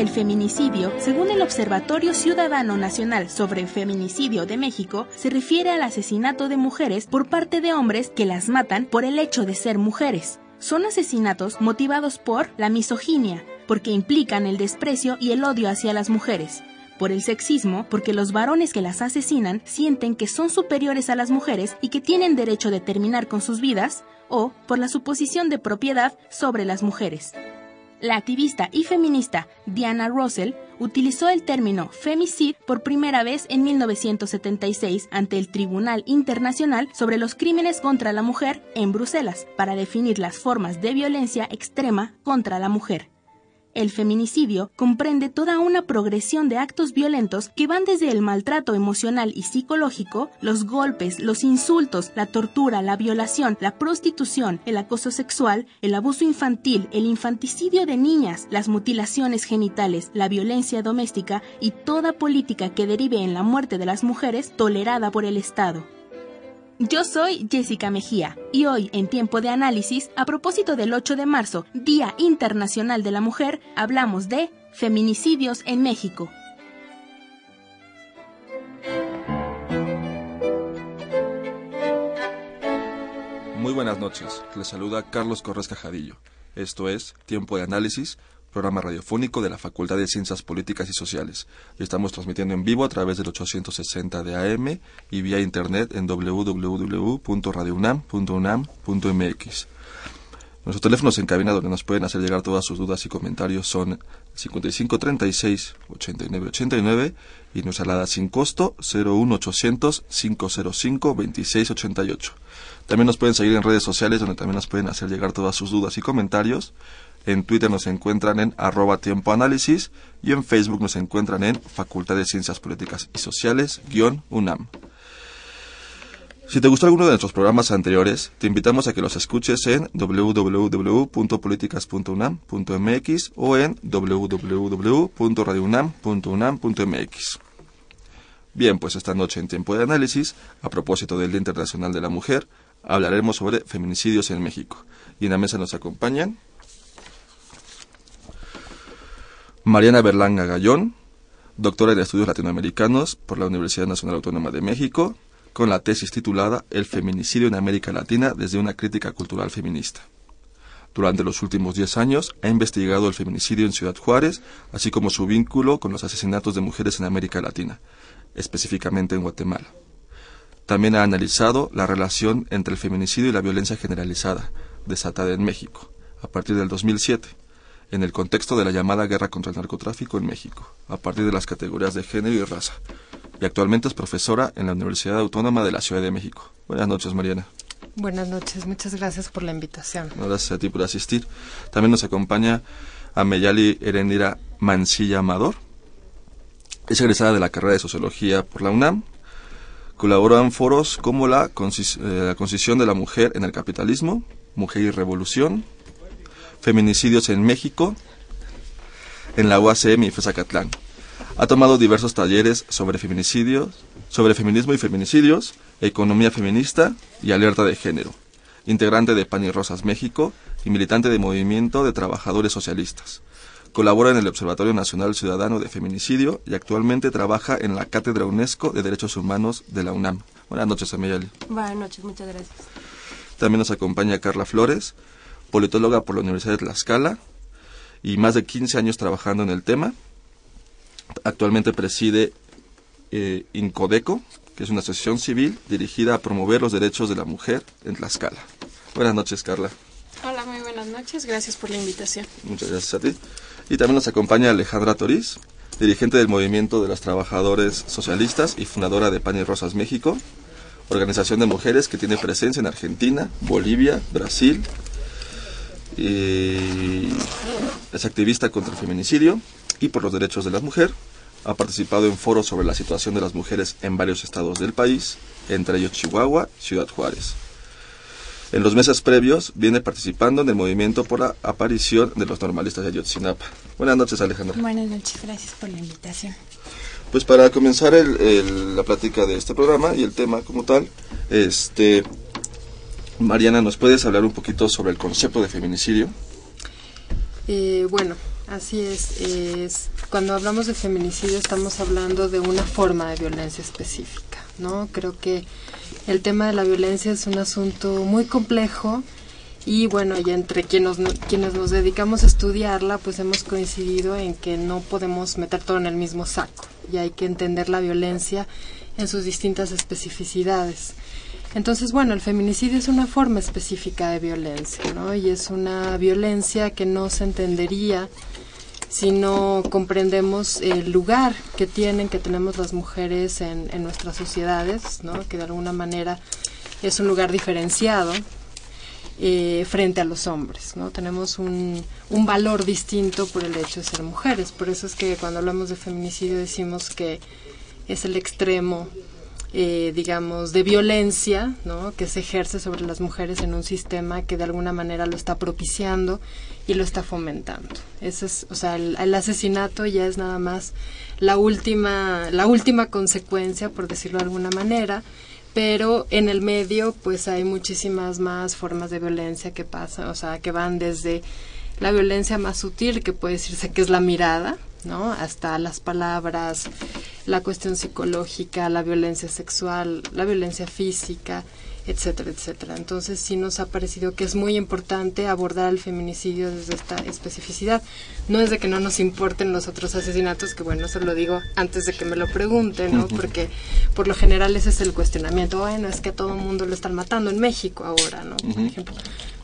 El feminicidio, según el Observatorio Ciudadano Nacional sobre Feminicidio de México, se refiere al asesinato de mujeres por parte de hombres que las matan por el hecho de ser mujeres. Son asesinatos motivados por la misoginia, porque implican el desprecio y el odio hacia las mujeres, por el sexismo, porque los varones que las asesinan sienten que son superiores a las mujeres y que tienen derecho de terminar con sus vidas, o por la suposición de propiedad sobre las mujeres. La activista y feminista Diana Russell utilizó el término femicid por primera vez en 1976 ante el Tribunal Internacional sobre los Crímenes contra la Mujer en Bruselas para definir las formas de violencia extrema contra la mujer. El feminicidio comprende toda una progresión de actos violentos que van desde el maltrato emocional y psicológico, los golpes, los insultos, la tortura, la violación, la prostitución, el acoso sexual, el abuso infantil, el infanticidio de niñas, las mutilaciones genitales, la violencia doméstica y toda política que derive en la muerte de las mujeres tolerada por el Estado. Yo soy Jessica Mejía y hoy en Tiempo de Análisis, a propósito del 8 de marzo, Día Internacional de la Mujer, hablamos de feminicidios en México. Muy buenas noches, les saluda Carlos Corres Cajadillo. Esto es Tiempo de Análisis, programa radiofónico de la Facultad de Ciencias Políticas y Sociales. Estamos transmitiendo en vivo a través del 860 de AM y vía internet en www.radiounam.unam.mx. Nuestros teléfonos en cabina donde nos pueden hacer llegar todas sus dudas y comentarios son 5536 8989 y nuestra alada sin costo 01800 505 2688. También nos pueden seguir en redes sociales donde también nos pueden hacer llegar todas sus dudas y comentarios. En Twitter nos encuentran en arroba tiempo análisis y en Facebook nos encuentran en Facultad de Ciencias Políticas y Sociales guion UNAM. Si te gustó alguno de nuestros programas anteriores, te invitamos a que los escuches en www.políticas.unam.mx o en www.radiounam.unam.mx. Bien, pues esta noche en tiempo de análisis, a propósito del Día Internacional de la Mujer, hablaremos sobre feminicidios en México. Y en la mesa nos acompañan Mariana Berlanga Gallón, doctora en estudios latinoamericanos por la Universidad Nacional Autónoma de México, con la tesis titulada El feminicidio en América Latina desde una crítica cultural feminista. Durante los últimos diez años ha investigado el feminicidio en Ciudad Juárez, así como su vínculo con los asesinatos de mujeres en América Latina, específicamente en Guatemala. También ha analizado la relación entre el feminicidio y la violencia generalizada, desatada en México, a partir del 2007, en el contexto de la llamada guerra contra el narcotráfico en México, a partir de las categorías de género y raza. Y actualmente es profesora en la Universidad Autónoma de la Ciudad de México. Buenas noches, Mariana. Buenas noches, muchas gracias por la invitación. Gracias a ti por asistir. También nos acompaña a Meyali Erendira Mancilla Amador. Es egresada de la carrera de Sociología por la UNAM. Colaboró en foros como la, concis eh, la concisión de la mujer en el capitalismo, Mujer y Revolución, Feminicidios en México, en la UACM y FESACATLán. Ha tomado diversos talleres sobre feminicidios, sobre feminismo y feminicidios, economía feminista y alerta de género. Integrante de Pan y Rosas México y militante del Movimiento de Trabajadores Socialistas. Colabora en el Observatorio Nacional Ciudadano de Feminicidio y actualmente trabaja en la Cátedra UNESCO de Derechos Humanos de la UNAM. Buenas noches, Ameyali. Buenas noches, muchas gracias. También nos acompaña Carla Flores, politóloga por la Universidad de Tlaxcala y más de 15 años trabajando en el tema. Actualmente preside eh, INCODECO, que es una asociación civil dirigida a promover los derechos de la mujer en Tlaxcala. Buenas noches, Carla. Hola, muy buenas noches. Gracias por la invitación. Muchas gracias a ti. Y también nos acompaña Alejandra Toriz, dirigente del Movimiento de los Trabajadores Socialistas y fundadora de Pan y Rosas México, organización de mujeres que tiene presencia en Argentina, Bolivia, Brasil, y es activista contra el feminicidio y por los derechos de la mujer. Ha participado en foros sobre la situación de las mujeres en varios estados del país, entre ellos Chihuahua Ciudad Juárez. En los meses previos viene participando en el movimiento por la aparición de los normalistas de Ayotzinapa. Buenas noches, Alejandra. Buenas noches, gracias por la invitación. Pues para comenzar el, el, la plática de este programa y el tema como tal, este, Mariana, ¿nos puedes hablar un poquito sobre el concepto de feminicidio? Eh, bueno, así es, es. Cuando hablamos de feminicidio estamos hablando de una forma de violencia específica, ¿no? Creo que el tema de la violencia es un asunto muy complejo y bueno, y entre quienes, quienes nos dedicamos a estudiarla, pues hemos coincidido en que no podemos meter todo en el mismo saco y hay que entender la violencia en sus distintas especificidades. Entonces, bueno, el feminicidio es una forma específica de violencia, ¿no? Y es una violencia que no se entendería si no comprendemos el lugar que tienen, que tenemos las mujeres en, nuestras sociedades, ¿no? Que de alguna manera es un lugar diferenciado eh, frente a los hombres, ¿no? Tenemos un, un valor distinto por el hecho de ser mujeres. Por eso es que cuando hablamos de feminicidio decimos que es el extremo eh, digamos, de violencia ¿no? que se ejerce sobre las mujeres en un sistema que de alguna manera lo está propiciando y lo está fomentando. Es, o sea, el, el, asesinato ya es nada más la última, la última consecuencia, por decirlo de alguna manera, pero en el medio pues hay muchísimas más formas de violencia que pasan, o sea, que van desde la violencia más sutil, que puede decirse que es la mirada, ¿no? Hasta las palabras, la cuestión psicológica, la violencia sexual, la violencia física, etcétera, etcétera. Entonces sí nos ha parecido que es muy importante abordar el feminicidio desde esta especificidad. No es de que no nos importen los otros asesinatos, que bueno, eso lo digo antes de que me lo pregunten, ¿no? Porque por lo general ese es el cuestionamiento. Bueno, es que a todo el mundo lo están matando en México ahora, ¿no? Por ejemplo.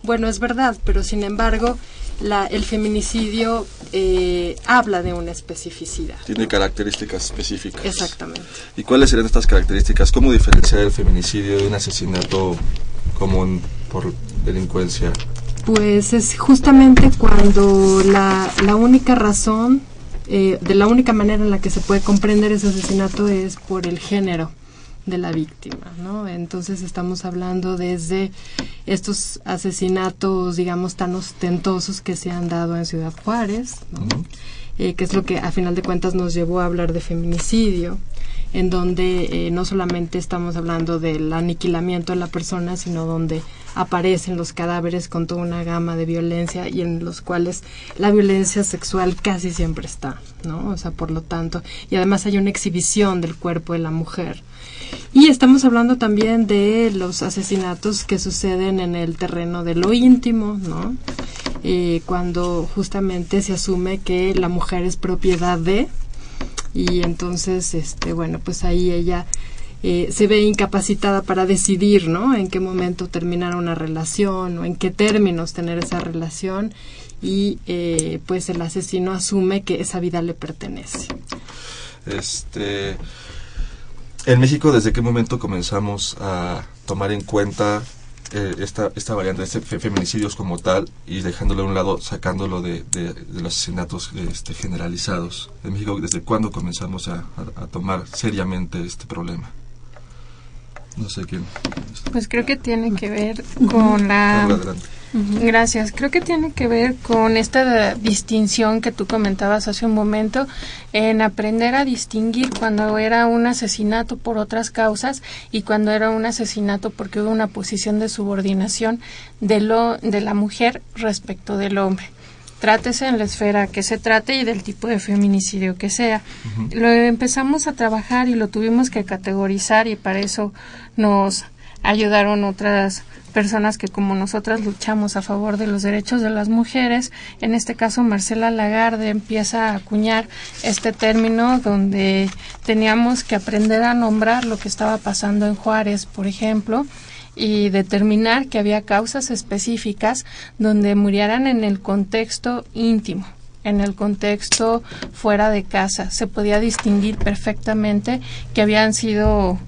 Bueno, es verdad, pero sin embargo la, el feminicidio eh, habla de una especificidad. Tiene características específicas. Exactamente. ¿Y cuáles serían estas características? ¿Cómo diferenciar el feminicidio de un asesinato común por delincuencia? Pues es justamente cuando la, la única razón, eh, de la única manera en la que se puede comprender ese asesinato es por el género de la víctima, ¿no? Entonces estamos hablando desde estos asesinatos, digamos, tan ostentosos que se han dado en Ciudad Juárez, ¿no? uh -huh. eh, que es lo que a final de cuentas nos llevó a hablar de feminicidio, en donde eh, no solamente estamos hablando del aniquilamiento de la persona, sino donde aparecen los cadáveres con toda una gama de violencia y en los cuales la violencia sexual casi siempre está, ¿no? O sea, por lo tanto, y además hay una exhibición del cuerpo de la mujer. Y estamos hablando también de los asesinatos que suceden en el terreno de lo íntimo, ¿no? Eh, cuando justamente se asume que la mujer es propiedad de, y entonces, este, bueno, pues ahí ella eh, se ve incapacitada para decidir, ¿no? En qué momento terminar una relación o en qué términos tener esa relación y eh, pues el asesino asume que esa vida le pertenece. Este, en México, ¿desde qué momento comenzamos a tomar en cuenta eh, esta, esta variante de este feminicidios como tal y dejándolo a un lado, sacándolo de, de, de los asesinatos este, generalizados? En México, ¿desde cuándo comenzamos a tomar seriamente este problema? No sé quién. Pues creo que tiene que ver con la... Gracias. Creo que tiene que ver con esta distinción que tú comentabas hace un momento en aprender a distinguir cuando era un asesinato por otras causas y cuando era un asesinato porque hubo una posición de subordinación de lo de la mujer respecto del hombre trátese en la esfera que se trate y del tipo de feminicidio que sea. Uh -huh. Lo empezamos a trabajar y lo tuvimos que categorizar y para eso nos ayudaron otras personas que como nosotras luchamos a favor de los derechos de las mujeres. En este caso, Marcela Lagarde empieza a acuñar este término donde teníamos que aprender a nombrar lo que estaba pasando en Juárez, por ejemplo, y determinar que había causas específicas donde murieran en el contexto íntimo en el contexto fuera de casa. Se podía distinguir perfectamente que habían sido,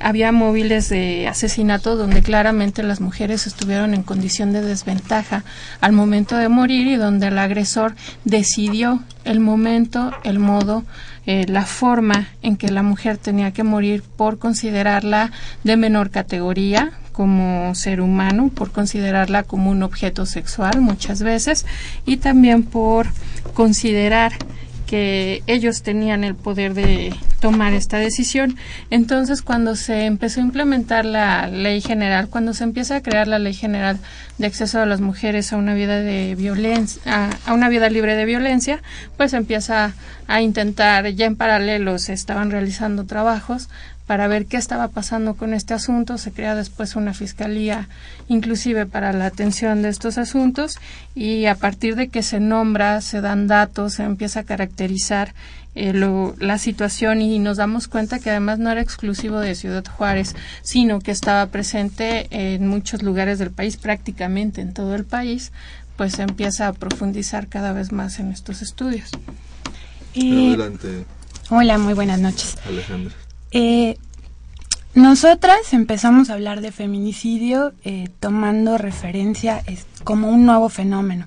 había móviles de asesinato donde claramente las mujeres estuvieron en condición de desventaja al momento de morir y donde el agresor decidió el momento, el modo, eh, la forma en que la mujer tenía que morir por considerarla de menor categoría, como ser humano, por considerarla como un objeto sexual muchas veces y también por considerar que ellos tenían el poder de tomar esta decisión. Entonces, cuando se empezó a implementar la ley general, cuando se empieza a crear la ley general de acceso de las mujeres a una vida de violencia, a, una vida libre de violencia, pues empieza a intentar, ya en paralelo se estaban realizando trabajos para ver qué estaba pasando con este asunto. Se crea después una fiscalía inclusive para la atención de estos asuntos y a partir de que se nombra, se dan datos, se empieza a caracterizar eh, la situación y nos damos cuenta que además no era exclusivo de Ciudad Juárez, sino que estaba presente en muchos lugares del país, prácticamente en todo el país, pues se empieza a profundizar cada vez más en estos estudios. Adelante. Hola, muy buenas noches. Alejandra. Eh, nosotras empezamos a hablar de feminicidio eh, tomando referencia como un nuevo fenómeno,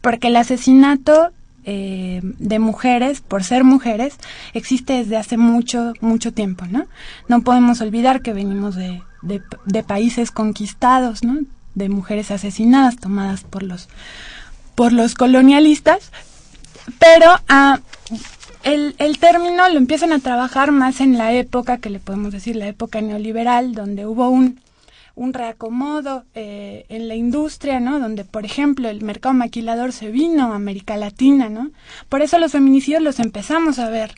porque el asesinato eh, de mujeres, por ser mujeres, existe desde hace mucho, mucho tiempo, ¿no? No podemos olvidar que venimos de, países conquistados, ¿no? De mujeres asesinadas, tomadas por los, por los colonialistas, pero ah, el, el término lo empiezan a trabajar más en la época, que le podemos decir la época neoliberal, donde hubo un, un reacomodo eh, en la industria, ¿no? Donde, por ejemplo, el mercado maquilador se vino a América Latina, ¿no? Por eso los feminicidios los empezamos a ver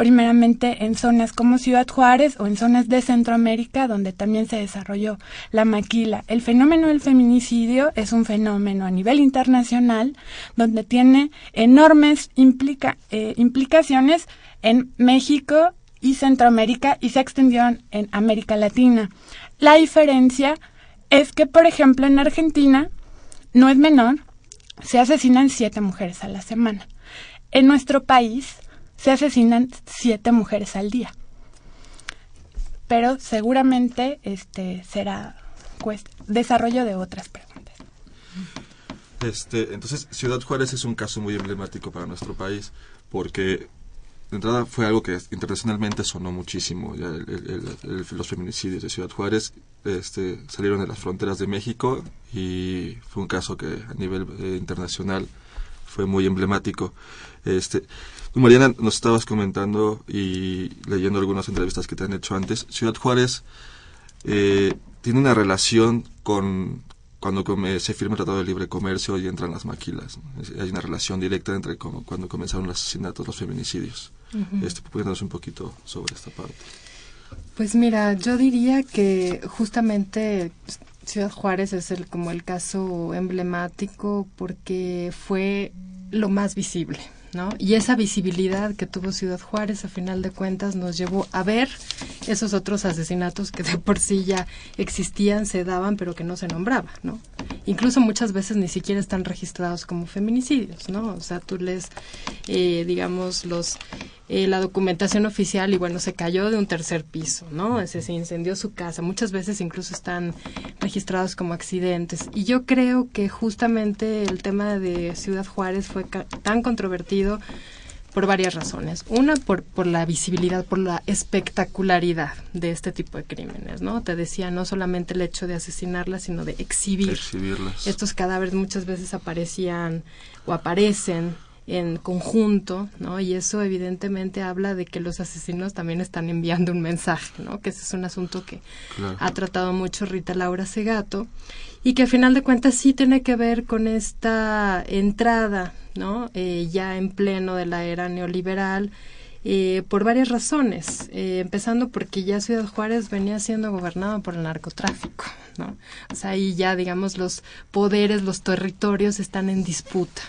primeramente en zonas como Ciudad Juárez o en zonas de Centroamérica donde también se desarrolló la maquila. El fenómeno del feminicidio es un fenómeno a nivel internacional donde tiene enormes implica, eh, implicaciones en México y Centroamérica y se extendió en América Latina. La diferencia es que, por ejemplo, en Argentina no es menor, se asesinan siete mujeres a la semana. En nuestro país se asesinan siete mujeres al día. Pero seguramente este será desarrollo de otras preguntas. Este, entonces, Ciudad Juárez es un caso muy emblemático para nuestro país porque de entrada fue algo que internacionalmente sonó muchísimo. los feminicidios de Ciudad Juárez este, salieron de las fronteras de México y fue un caso que a nivel eh, internacional fue muy emblemático. Este, Mariana, nos estabas comentando y leyendo algunas entrevistas que te han hecho antes. Ciudad Juárez eh, tiene una relación con cuando se firma el Tratado de Libre Comercio y entran las maquilas. Hay una relación directa entre cuando comenzaron los asesinatos, los feminicidios. Uh un poquito sobre esta parte? Pues mira, yo diría que justamente Ciudad Juárez es el, como el caso emblemático porque fue lo más visible, ¿no? Y esa visibilidad que tuvo Ciudad Juárez, a final de cuentas, nos llevó a ver esos otros asesinatos que de por sí ya existían, se daban, pero que no se nombraba, ¿no? Incluso muchas veces ni siquiera están registrados como feminicidios, ¿no? O sea, tú lees, eh, digamos, los eh, la documentación oficial y bueno, se cayó de un tercer piso, ¿no? Se, se incendió su casa. Muchas veces incluso están registrados como accidentes. Y yo creo que justamente el tema de Ciudad Juárez fue tan controvertido por varias razones. Una, por, por la visibilidad, por la espectacularidad de este tipo de crímenes, ¿no? Te decía, no solamente el hecho de asesinarlas, sino de exhibir. Estos cadáveres muchas veces aparecían o aparecen en conjunto, ¿no? Y eso evidentemente habla de que los asesinos también están enviando un mensaje, ¿no? Que ese es un asunto que ha tratado mucho Rita Laura Segato y que al final de cuentas sí tiene que ver con esta entrada, ¿no? Eh, ya en pleno de la era neoliberal, eh, por varias razones, eh, empezando porque ya Ciudad Juárez venía siendo gobernado por el narcotráfico, ¿no? O sea, ahí ya, digamos, los poderes, los territorios están en disputa.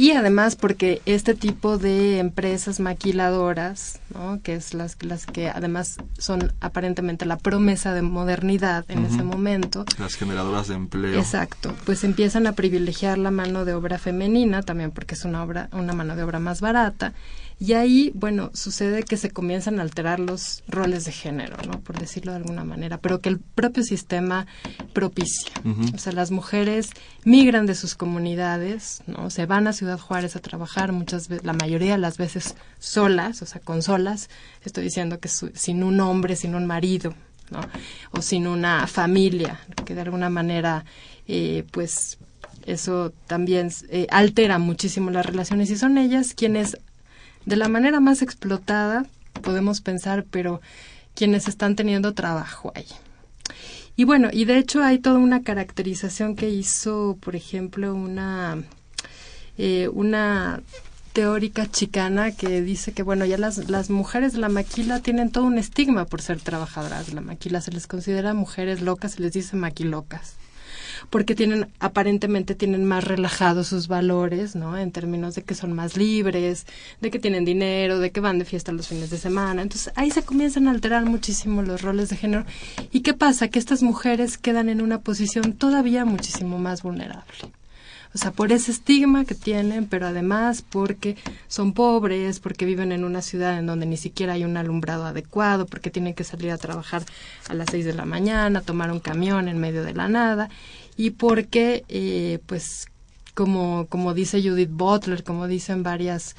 Y además porque este tipo de empresas maquiladoras, ¿no? que es las, las que además son aparentemente la promesa de modernidad en ese momento. Las generadoras de empleo. Exacto, pues empiezan a privilegiar la mano de obra femenina, también porque es una, obra, una mano de obra más barata, y ahí, bueno, sucede que se comienzan a alterar los roles de género, ¿no? Por decirlo de alguna manera, pero que el propio sistema propicia. O sea, las mujeres migran de sus comunidades, ¿no? Se van a Juárez a trabajar muchas veces, la mayoría de las veces solas, o sea, con solas. Estoy diciendo que sin un hombre, sin un marido, ¿no? O sin una familia, que de alguna manera, eh, pues, eso también eh, altera muchísimo las relaciones y son ellas quienes de la manera más explotada, podemos pensar, pero quienes están teniendo trabajo ahí. Y bueno, y de hecho hay toda una caracterización que hizo, por ejemplo, una, eh, una teórica chicana que dice que, bueno, ya las, las mujeres de la maquila tienen todo un estigma por ser trabajadoras de la maquila. Se les considera mujeres locas, se les dice maquilocas porque tienen aparentemente tienen más relajados sus valores, ¿no? En términos de que son más libres, de que tienen dinero, de que van de fiesta los fines de semana. Entonces, ahí se comienzan a alterar muchísimo los roles de género. ¿Y qué pasa? Que estas mujeres quedan en una posición todavía muchísimo más vulnerable. O sea, por ese estigma que tienen, pero además porque son pobres, porque viven en una ciudad en donde ni siquiera hay un alumbrado adecuado, porque tienen que salir a trabajar a las seis de la mañana, tomar un camión en medio de la nada y porque, eh, pues, como, como dice Judith Butler, como dicen varias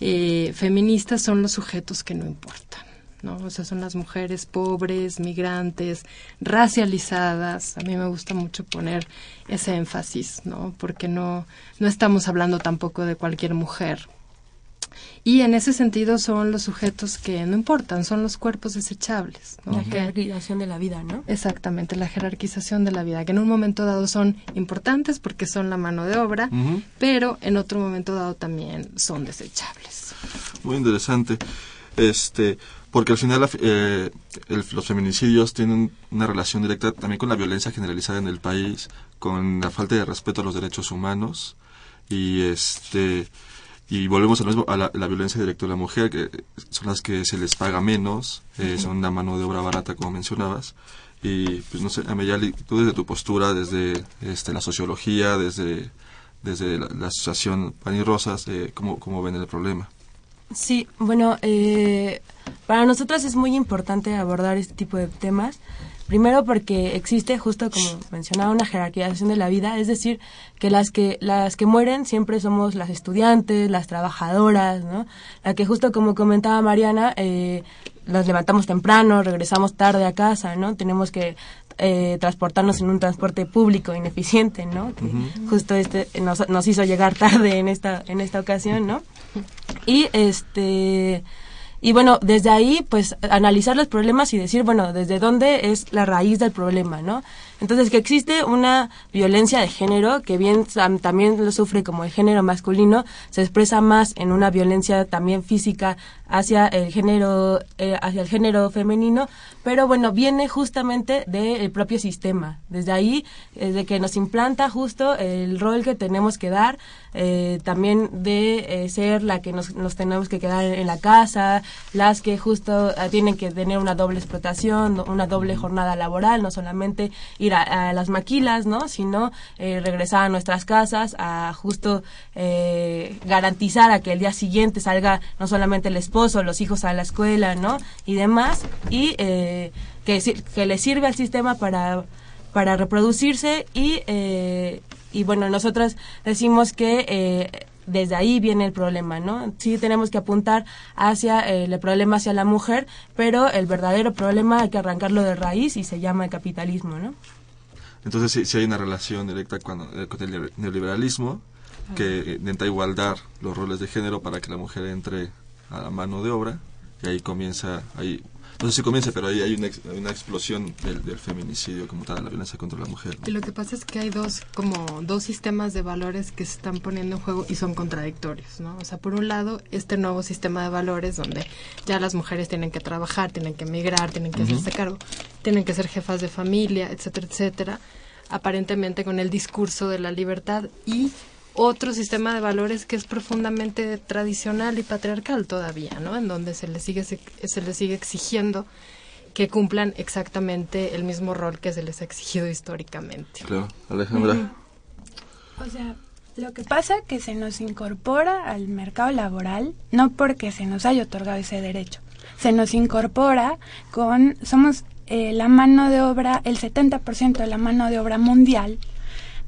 eh, feministas, son los sujetos que no importan. ¿No? O sea, son las mujeres pobres, migrantes, racializadas. A mí me gusta mucho poner ese énfasis, ¿no? Porque no, no estamos hablando tampoco de cualquier mujer. Y en ese sentido son los sujetos que no importan, son los cuerpos desechables. La jerarquización de la vida, ¿no? Exactamente, la jerarquización de la vida, que en un momento dado son importantes porque son la mano de obra, pero en otro momento dado también son desechables. Muy interesante. Este, porque al final eh, los feminicidios tienen una relación directa también con la violencia generalizada en el país, con la falta de respeto a los derechos humanos y este y volvemos a, mismo, a la, violencia directa de la mujer, que son las que se les paga menos, eh, son una mano de obra barata, como mencionabas. Y, pues no sé, Ameyali, tú desde tu postura, desde este, la sociología, desde, desde la, asociación Pan y Rosas, eh, ¿cómo, ¿cómo ven el problema? Sí, bueno, eh, para nosotros es muy importante abordar este tipo de temas Primero porque existe, justo como mencionaba, una jerarquización de la vida, es decir, que las que las que mueren siempre somos las estudiantes, las trabajadoras, ¿no? La que justo como comentaba Mariana, eh, las levantamos temprano, regresamos tarde a casa, ¿no? Tenemos que eh, transportarnos en un transporte público ineficiente, ¿no? Que justo este nos, nos hizo llegar tarde en esta en esta ocasión, ¿no? Y este y bueno, desde ahí, pues analizar los problemas y decir, bueno, desde dónde es la raíz del problema, ¿no? Entonces, que existe una violencia de género, que bien también lo sufre como el género masculino, se expresa más en una violencia también física hacia el género, eh, hacia el género femenino, pero bueno, viene justamente del propio sistema. Desde ahí, desde que nos implanta justo el rol que tenemos que dar, eh, también de eh, ser la que nos, nos, tenemos que quedar en, la casa, las que justo tienen que tener una doble explotación, una doble jornada laboral, no solamente ir a, las maquilas, ¿no? Sino regresar a nuestras casas a justo garantizar a que el día siguiente salga no solamente el esposo, los hijos a la escuela, ¿no? Y demás, y que, que le sirve al sistema para, para reproducirse y, eh, y bueno, nosotros decimos que eh, desde ahí viene el problema, ¿no? Sí tenemos que apuntar hacia eh, el problema hacia la mujer, pero el verdadero problema hay que arrancarlo de raíz y se llama el capitalismo, ¿no? Entonces sí, hay una relación directa con, con el neoliberalismo que intenta igualdar los roles de género para que la mujer entre a la mano de obra y ahí comienza, ahí no sé si comienza, pero ahí hay una, una explosión del, del, feminicidio como tal, la violencia contra la mujer. Y lo que pasa es que hay dos, como dos sistemas de valores que se están poniendo en juego y son contradictorios, ¿no? O sea, por un lado, este nuevo sistema de valores donde ya las mujeres tienen que trabajar, tienen que emigrar, tienen que hacerse cargo, tienen que ser jefas de familia, etcétera, etcétera, aparentemente con el discurso de la libertad y otro sistema de valores que es profundamente tradicional y patriarcal todavía, ¿no? En donde se les sigue se les sigue exigiendo que cumplan exactamente el mismo rol que se les ha exigido históricamente. Claro, Alejandra. O sea, lo que pasa es que se nos incorpora al mercado laboral no porque se nos haya otorgado ese derecho, se nos incorpora con somos eh, la mano de obra, el 70% de la mano de obra mundial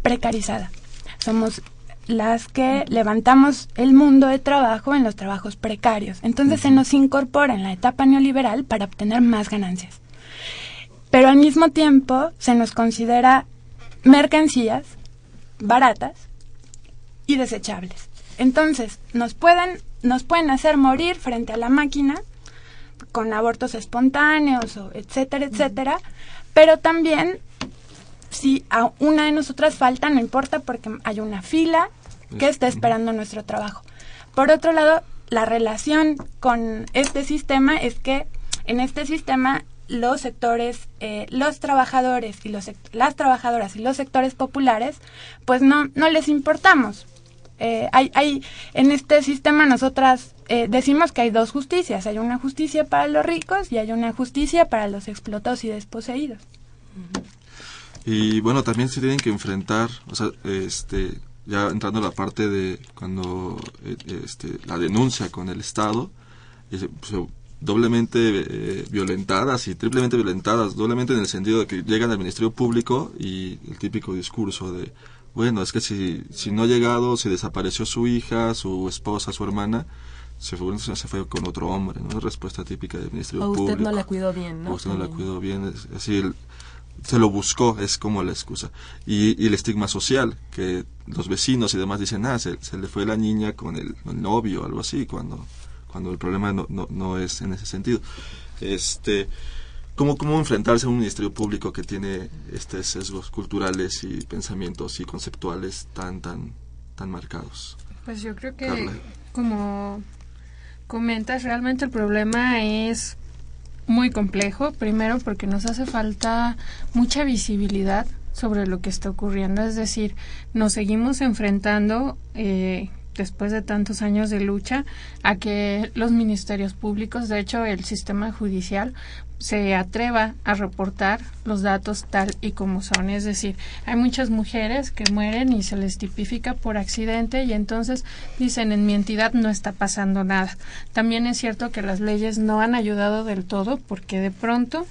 precarizada. Somos las que levantamos el mundo de trabajo en los trabajos precarios. Entonces se nos incorpora en la etapa neoliberal para obtener más ganancias. Pero al mismo tiempo se nos considera mercancías baratas y desechables. Entonces nos pueden, nos pueden hacer morir frente a la máquina con abortos espontáneos, o etcétera, etcétera, pero también si a una de nosotras falta, no importa porque hay una fila que está esperando nuestro trabajo. Por otro lado, la relación con este sistema es que en este sistema los sectores, eh, los trabajadores y los, las trabajadoras y los sectores populares, pues no, no les importamos. Eh, hay, hay, en este sistema nosotras eh, decimos que hay dos justicias. Hay una justicia para los ricos y hay una justicia para los explotados y desposeídos. Y bueno, también se tienen que enfrentar, o sea, este, ya entrando a la parte de cuando eh, este, la denuncia con el Estado, pues, doblemente eh, violentadas y triplemente violentadas, doblemente en el sentido de que llegan al Ministerio Público y el típico discurso de, bueno, es que si, si no ha llegado, si desapareció su hija, su esposa, su hermana, se fue, se fue con otro hombre, ¿no? Respuesta típica del Ministerio Público. O usted no la cuidó bien, ¿no? O usted no la cuidó bien, es, así el, se lo buscó, es como la excusa. Y, y, el estigma social, que los vecinos y demás dicen, ah, se, le fue la niña con el, el novio, algo así, cuando, cuando el problema no, no, no, es en ese sentido. Este, ¿cómo, ¿Cómo enfrentarse a un ministerio público que tiene estos sesgos culturales y pensamientos y conceptuales tan, tan, tan marcados? Pues yo creo que, como comentas, realmente el problema es muy complejo, primero porque nos hace falta mucha visibilidad sobre lo que está ocurriendo, es decir, nos seguimos enfrentando eh, después de tantos años de lucha a que los ministerios públicos, de hecho el sistema judicial, se atreva a reportar los datos tal y como son. Es decir, hay muchas mujeres que mueren y se les tipifica por accidente y entonces dicen en mi entidad no está pasando nada. También es cierto que las leyes no han ayudado del todo porque de pronto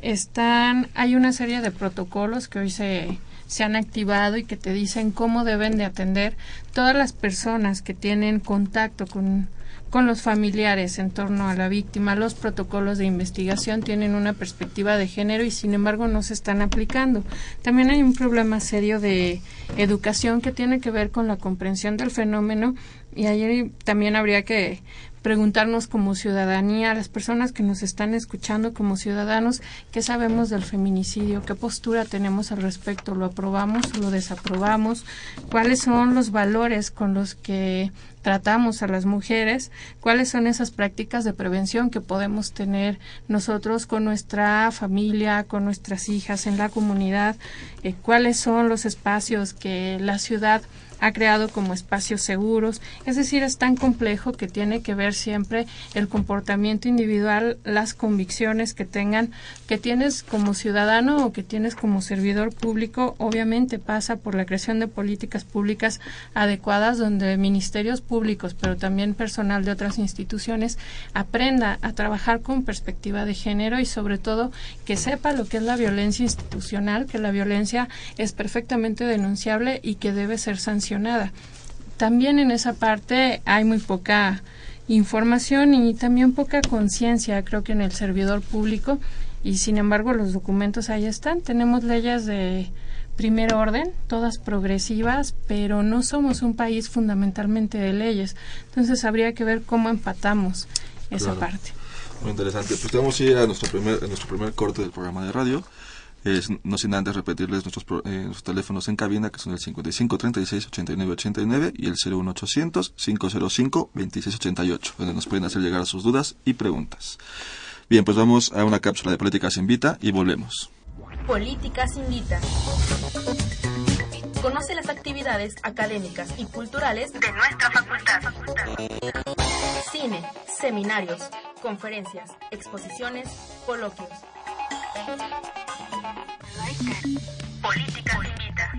están, hay una serie de protocolos que hoy se, se han activado y que te dicen cómo deben de atender todas las personas que tienen contacto con con los familiares en torno a la víctima. Los protocolos de investigación tienen una perspectiva de género y sin embargo no se están aplicando. También hay un problema serio de educación que tiene que ver con la comprensión del fenómeno y ayer también habría que preguntarnos como ciudadanía, a las personas que nos están escuchando como ciudadanos, qué sabemos del feminicidio, qué postura tenemos al respecto, lo aprobamos o lo desaprobamos, cuáles son los valores con los que tratamos a las mujeres, cuáles son esas prácticas de prevención que podemos tener nosotros con nuestra familia, con nuestras hijas en la comunidad, eh, cuáles son los espacios que la ciudad ha creado como espacios seguros. Es decir, es tan complejo que tiene que ver siempre el comportamiento individual, las convicciones que tengan, que tienes como ciudadano o que tienes como servidor público. Obviamente pasa por la creación de políticas públicas adecuadas donde ministerios públicos, pero también personal de otras instituciones aprenda a trabajar con perspectiva de género y sobre todo que sepa lo que es la violencia institucional, que la violencia es perfectamente denunciable y que debe ser sancionada también en esa parte hay muy poca información y también poca conciencia, creo que en el servidor público, y sin embargo los documentos ahí están. Tenemos leyes de primer orden, todas progresivas, pero no somos un país fundamentalmente de leyes. Entonces habría que ver cómo empatamos esa parte. Muy interesante. Pues vamos a ir a nuestro primer, a nuestro primer corte del programa de radio. Es, no sin antes repetirles nuestros, eh, teléfonos en cabina, que son el 55 36 89 89 y el 01800 505 26 88, donde nos pueden hacer llegar sus dudas y preguntas. Bien, pues vamos a una cápsula de Políticas Invita y volvemos. Políticas Invita. Conoce las actividades académicas y culturales de nuestra facultad. Cine, seminarios, conferencias, exposiciones, coloquios. Políticas Invita.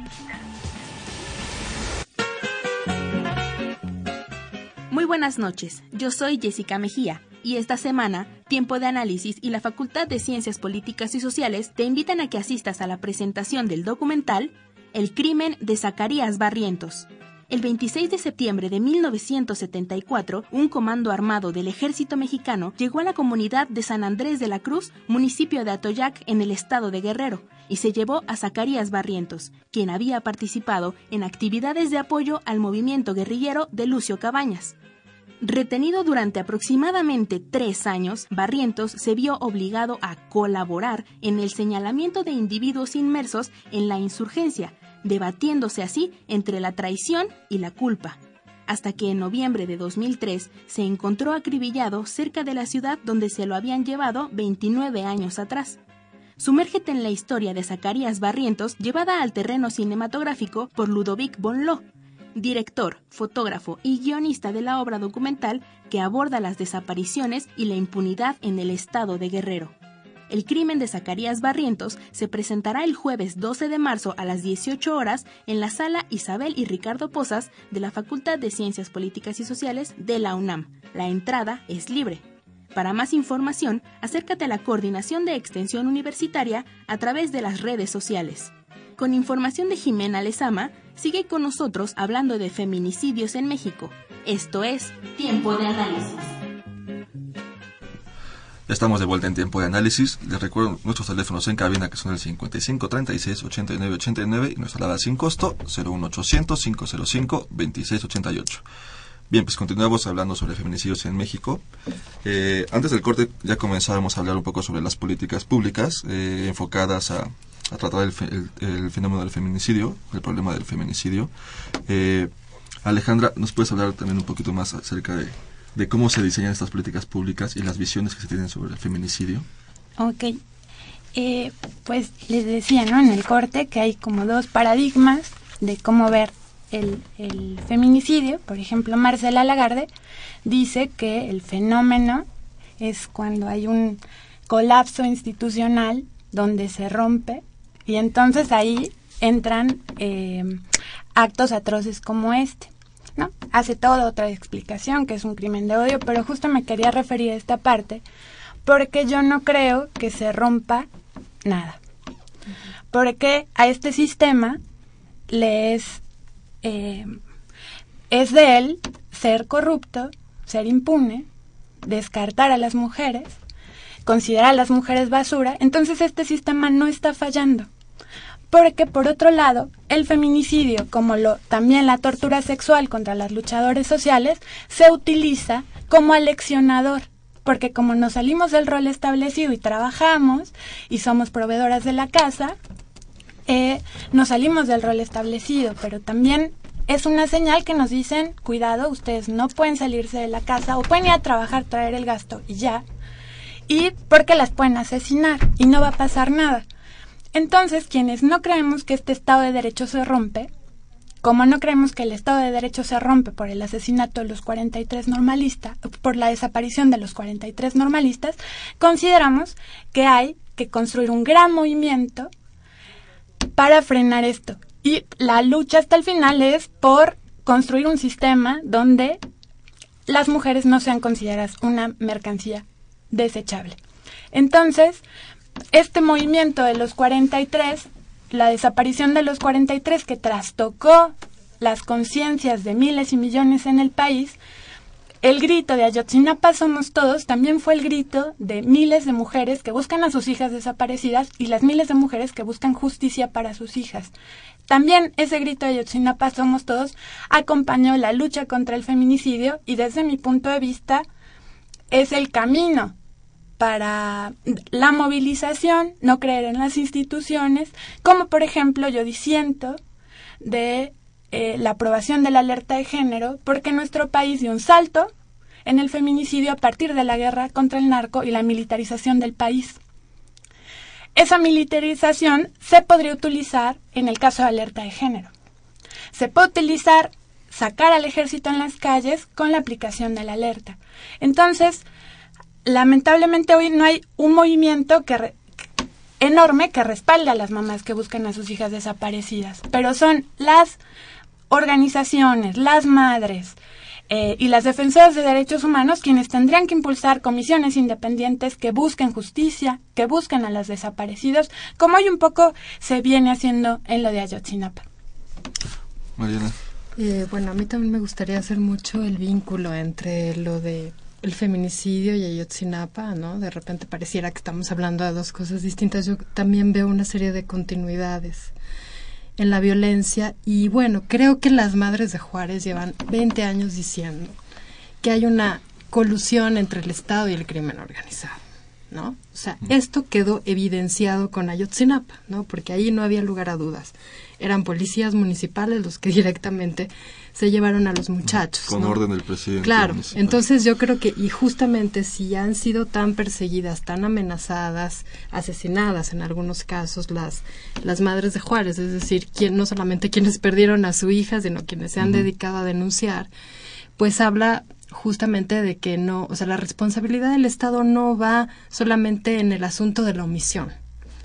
Muy buenas noches, yo soy Jessica Mejía y esta semana Tiempo de Análisis y la Facultad de Ciencias Políticas y Sociales te invitan a que asistas a la presentación del documental El crimen de Zacarías Barrientos. El 26 de septiembre de 1974, un comando armado del ejército mexicano llegó a la comunidad de San Andrés de la Cruz, municipio de Atoyac, en el estado de Guerrero, y se llevó a Zacarías Barrientos, quien había participado en actividades de apoyo al movimiento guerrillero de Lucio Cabañas. Retenido durante aproximadamente tres años, Barrientos se vio obligado a colaborar en el señalamiento de individuos inmersos en la insurgencia, debatiéndose así entre la traición y la culpa, hasta que en noviembre de 2003 se encontró acribillado cerca de la ciudad donde se lo habían llevado 29 años atrás. Sumérgete en la historia de Zacarías Barrientos llevada al terreno cinematográfico por Ludovic Bonló, director, fotógrafo y guionista de la obra documental que aborda las desapariciones y la impunidad en el estado de Guerrero. El crimen de Zacarías Barrientos se presentará el jueves 12 de marzo a las 18 horas en la sala Isabel y Ricardo Posas de la Facultad de Ciencias Políticas y Sociales de la UNAM. La entrada es libre. Para más información, acércate a la Coordinación de Extensión Universitaria a través de las redes sociales. Con información de Jimena Lezama, sigue con nosotros hablando de feminicidios en México. Esto es Tiempo de Análisis. Estamos de vuelta en tiempo de análisis. Les recuerdo nuestros teléfonos en cabina que son el 55 36 89 89 y nuestra alada sin costo 01800 505 26 88. Bien, pues continuamos hablando sobre feminicidios en México. Eh, antes del corte ya comenzábamos a hablar un poco sobre las políticas públicas eh, enfocadas a, a tratar el, fe- el- fenómeno del feminicidio, el problema del feminicidio. Eh, Alejandra, ¿nos puedes hablar también un poquito más acerca de, de cómo se diseñan estas políticas públicas y las visiones que se tienen sobre el feminicidio? Ok. Eh, pues les decía, ¿no? En el corte que hay como dos paradigmas de cómo ver el, el feminicidio. Por ejemplo, Marcela Lagarde dice que el fenómeno es cuando hay un colapso institucional donde se rompe y entonces ahí entran eh, actos atroces como este. ¿no? Hace toda otra explicación que es un crimen de odio, pero justo me quería referir a esta parte porque yo no creo que se rompa nada. Porque a este sistema le es, eh, es de él ser corrupto, ser impune, descartar a las mujeres, considerar a las mujeres basura, entonces este sistema no está fallando. Porque por otro lado, el feminicidio, como lo también la tortura sexual contra las luchadoras sociales, se utiliza como aleccionador porque como nos salimos del rol establecido y trabajamos y somos proveedoras de la casa, eh, nos salimos del rol establecido, pero también es una señal que nos dicen, cuidado, ustedes no pueden salirse de la casa o pueden ir a trabajar, traer el gasto y ya, y porque las pueden asesinar y no va a pasar nada. Entonces, quienes no creemos que este Estado de Derecho se rompe, como no creemos que el Estado de Derecho se rompe por el asesinato de los 43 normalistas, por la desaparición de los 43 normalistas, consideramos que hay que construir un gran movimiento para frenar esto. Y la lucha hasta el final es por construir un sistema donde las mujeres no sean consideradas una mercancía desechable. Entonces, este movimiento de los 43 la desaparición de los 43 que trastocó las conciencias de miles y millones en el país, el grito de Ayotzinapa somos todos también fue el grito de miles de mujeres que buscan a sus hijas desaparecidas y las miles de mujeres que buscan justicia para sus hijas. También ese grito de Ayotzinapa somos todos acompañó la lucha contra el feminicidio y desde mi punto de vista es el camino para la movilización, no creer en las instituciones, como por ejemplo yo disiento de eh, la aprobación de la alerta de género, porque nuestro país dio un salto en el feminicidio a partir de la guerra contra el narco y la militarización del país. Esa militarización se podría utilizar en el caso de alerta de género. Se puede utilizar sacar al ejército en las calles con la aplicación de la alerta. Entonces, lamentablemente hoy no hay un movimiento que enorme que respalde a las mamás que buscan a sus hijas desaparecidas, pero son las organizaciones, las madres eh, y las defensoras de derechos humanos quienes tendrían que impulsar comisiones independientes que busquen justicia, que busquen a las desaparecidos, como hoy un poco se viene haciendo en lo de Ayotzinapa. Mariana. Eh, bueno, a mí también me gustaría hacer mucho el vínculo entre lo de el feminicidio y Ayotzinapa, ¿no? De repente pareciera que estamos hablando de dos cosas distintas. Yo también veo una serie de continuidades en la violencia y bueno, creo que las madres de Juárez llevan 20 años diciendo que hay una colusión entre el Estado y el crimen organizado, ¿no? O sea, esto quedó evidenciado con Ayotzinapa, ¿no? Porque ahí no había lugar a dudas. Eran policías municipales los que directamente se llevaron a los muchachos. Con orden del presidente. Claro, entonces yo creo que, y justamente si han sido tan perseguidas, tan amenazadas, asesinadas en algunos casos las, las madres de Juárez, es decir, quien, no solamente quienes perdieron a su hija, sino quienes se han dedicado a denunciar, pues habla justamente de que no, o sea, la responsabilidad del Estado no va solamente en el asunto de la omisión.